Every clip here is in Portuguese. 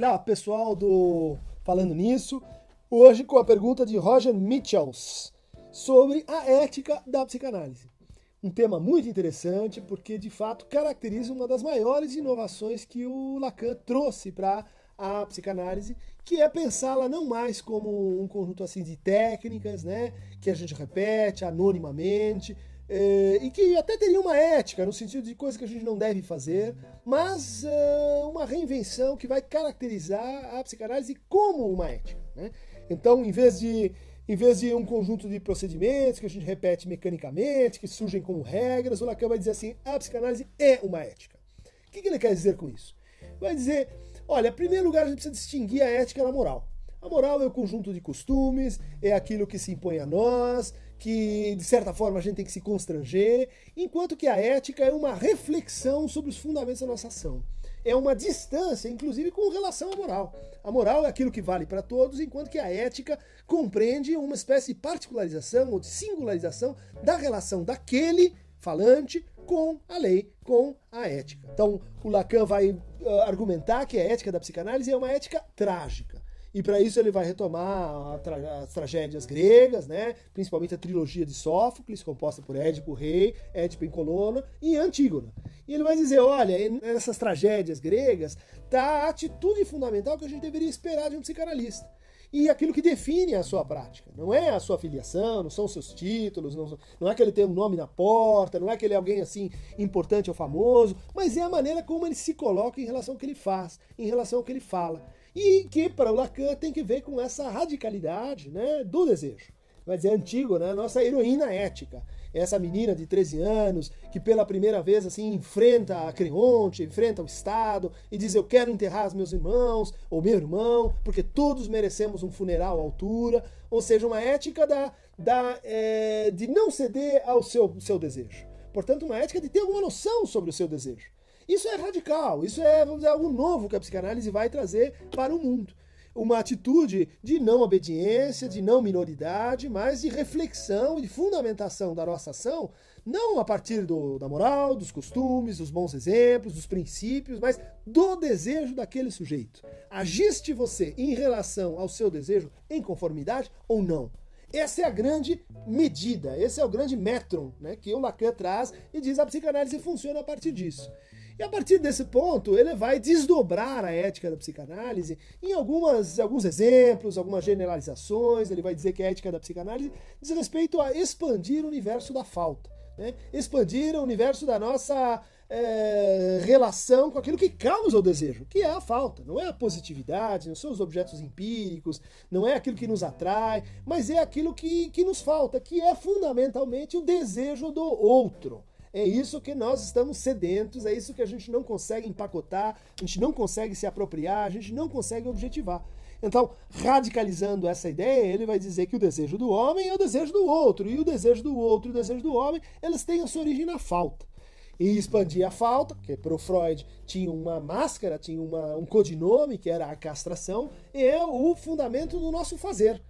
Olha, pessoal do Falando Nisso, hoje com a pergunta de Roger Mitchells sobre a ética da psicanálise. Um tema muito interessante porque de fato caracteriza uma das maiores inovações que o Lacan trouxe para a psicanálise, que é pensá-la não mais como um conjunto assim de técnicas, né, que a gente repete anonimamente, é, e que até teria uma ética, no sentido de coisas que a gente não deve fazer, mas é, uma reinvenção que vai caracterizar a psicanálise como uma ética. Né? Então, em vez de em vez de um conjunto de procedimentos que a gente repete mecanicamente, que surgem como regras, o Lacan vai dizer assim: a psicanálise é uma ética. O que ele quer dizer com isso? Vai dizer: olha, em primeiro lugar, a gente precisa distinguir a ética da moral. A moral é o conjunto de costumes, é aquilo que se impõe a nós, que de certa forma a gente tem que se constranger, enquanto que a ética é uma reflexão sobre os fundamentos da nossa ação. É uma distância, inclusive com relação à moral. A moral é aquilo que vale para todos, enquanto que a ética compreende uma espécie de particularização ou de singularização da relação daquele falante com a lei, com a ética. Então, o Lacan vai uh, argumentar que a ética da psicanálise é uma ética trágica. E para isso ele vai retomar tra as tragédias gregas, né? principalmente a trilogia de Sófocles, composta por Édipo Rei, Édipo em Colona e Antígona. E ele vai dizer: olha, nessas tragédias gregas está a atitude fundamental que a gente deveria esperar de um psicanalista e aquilo que define a sua prática. Não é a sua filiação, não são os seus títulos, não, não é que ele tem um nome na porta, não é que ele é alguém assim importante ou famoso, mas é a maneira como ele se coloca em relação ao que ele faz, em relação ao que ele fala. E que para o Lacan tem que ver com essa radicalidade né, do desejo. Vai dizer antigo, né? Nossa heroína ética. Essa menina de 13 anos que pela primeira vez assim enfrenta a Creonte, enfrenta o Estado e diz eu quero enterrar os meus irmãos ou meu irmão, porque todos merecemos um funeral à altura. Ou seja, uma ética da, da, é, de não ceder ao seu, seu desejo. Portanto, uma ética de ter alguma noção sobre o seu desejo. Isso é radical, isso é vamos dizer, algo novo que a psicanálise vai trazer para o mundo. Uma atitude de não obediência, de não minoridade, mas de reflexão e de fundamentação da nossa ação, não a partir do, da moral, dos costumes, dos bons exemplos, dos princípios, mas do desejo daquele sujeito. Agiste você em relação ao seu desejo em conformidade ou não? Essa é a grande medida, esse é o grande metron né, que o Lacan traz e diz a psicanálise funciona a partir disso. E a partir desse ponto, ele vai desdobrar a ética da psicanálise em algumas, alguns exemplos, algumas generalizações. Ele vai dizer que a ética da psicanálise diz respeito a expandir o universo da falta, né? expandir o universo da nossa é, relação com aquilo que causa o desejo, que é a falta. Não é a positividade, não são os objetos empíricos, não é aquilo que nos atrai, mas é aquilo que, que nos falta, que é fundamentalmente o desejo do outro. É isso que nós estamos sedentos, é isso que a gente não consegue empacotar, a gente não consegue se apropriar, a gente não consegue objetivar. Então, radicalizando essa ideia, ele vai dizer que o desejo do homem é o desejo do outro, e o desejo do outro e o desejo do homem, eles têm a sua origem na falta. E expandir a falta, que para o Freud tinha uma máscara, tinha uma, um codinome, que era a castração, é o fundamento do nosso fazer.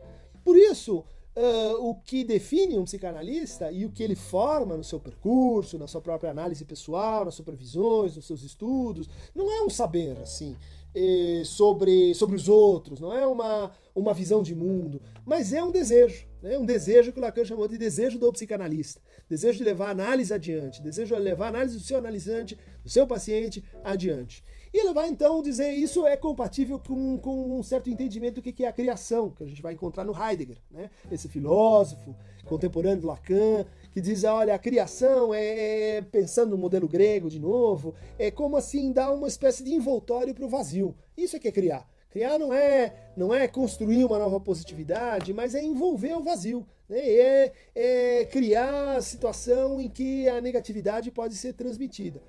Por isso, uh, o que define um psicanalista e o que ele forma no seu percurso, na sua própria análise pessoal, nas supervisões, nos seus estudos, não é um saber assim eh, sobre, sobre os outros, não é uma, uma visão de mundo, mas é um desejo, né? um desejo que o Lacan chamou de desejo do psicanalista, desejo de levar a análise adiante, desejo de levar a análise do seu analisante, do seu paciente adiante. E ele vai então dizer isso é compatível com, com um certo entendimento do que é a criação, que a gente vai encontrar no Heidegger, né? esse filósofo contemporâneo de Lacan, que diz, olha, a criação é, é, pensando no modelo grego de novo, é como assim dar uma espécie de envoltório para o vazio. Isso é que é criar. Criar não é, não é construir uma nova positividade, mas é envolver o vazio. Né? É, é criar a situação em que a negatividade pode ser transmitida.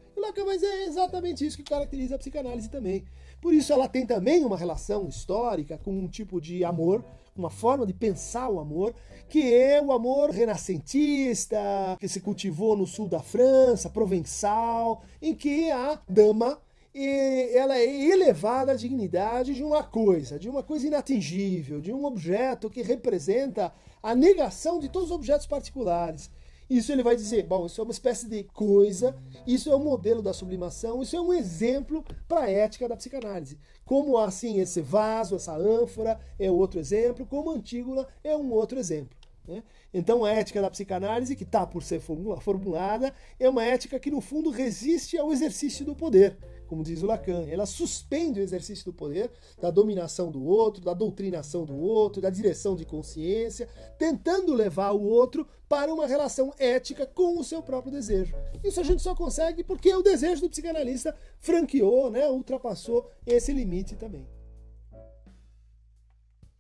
Mas é exatamente isso que caracteriza a psicanálise também. Por isso ela tem também uma relação histórica com um tipo de amor, uma forma de pensar o amor, que é o amor renascentista, que se cultivou no sul da França, provençal, em que a dama e ela é elevada à dignidade de uma coisa, de uma coisa inatingível, de um objeto que representa a negação de todos os objetos particulares. Isso ele vai dizer, bom, isso é uma espécie de coisa, isso é um modelo da sublimação, isso é um exemplo para a ética da psicanálise. Como assim esse vaso, essa ânfora é outro exemplo, como Antígona é um outro exemplo. Né? Então, a ética da psicanálise, que está por ser formulada, é uma ética que, no fundo, resiste ao exercício do poder, como diz o Lacan. Ela suspende o exercício do poder, da dominação do outro, da doutrinação do outro, da direção de consciência, tentando levar o outro para uma relação ética com o seu próprio desejo. Isso a gente só consegue porque o desejo do psicanalista franqueou, né, ultrapassou esse limite também.